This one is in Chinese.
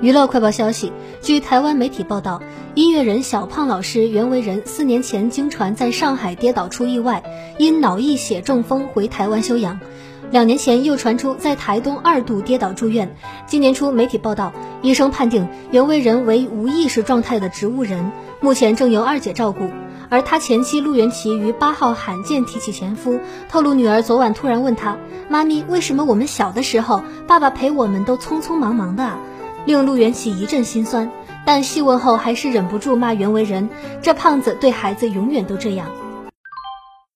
娱乐快报消息：据台湾媒体报道，音乐人小胖老师袁惟仁四年前经传在上海跌倒出意外，因脑溢血中风回台湾休养。两年前又传出在台东二度跌倒住院。今年初，媒体报道，医生判定袁惟仁为无意识状态的植物人，目前正由二姐照顾。而他前妻陆元琪于八号罕见提起前夫，透露女儿昨晚突然问他：“妈咪，为什么我们小的时候，爸爸陪我们都匆匆忙忙的啊？”令陆元启一阵心酸，但细问后还是忍不住骂袁惟仁：“这胖子对孩子永远都这样。”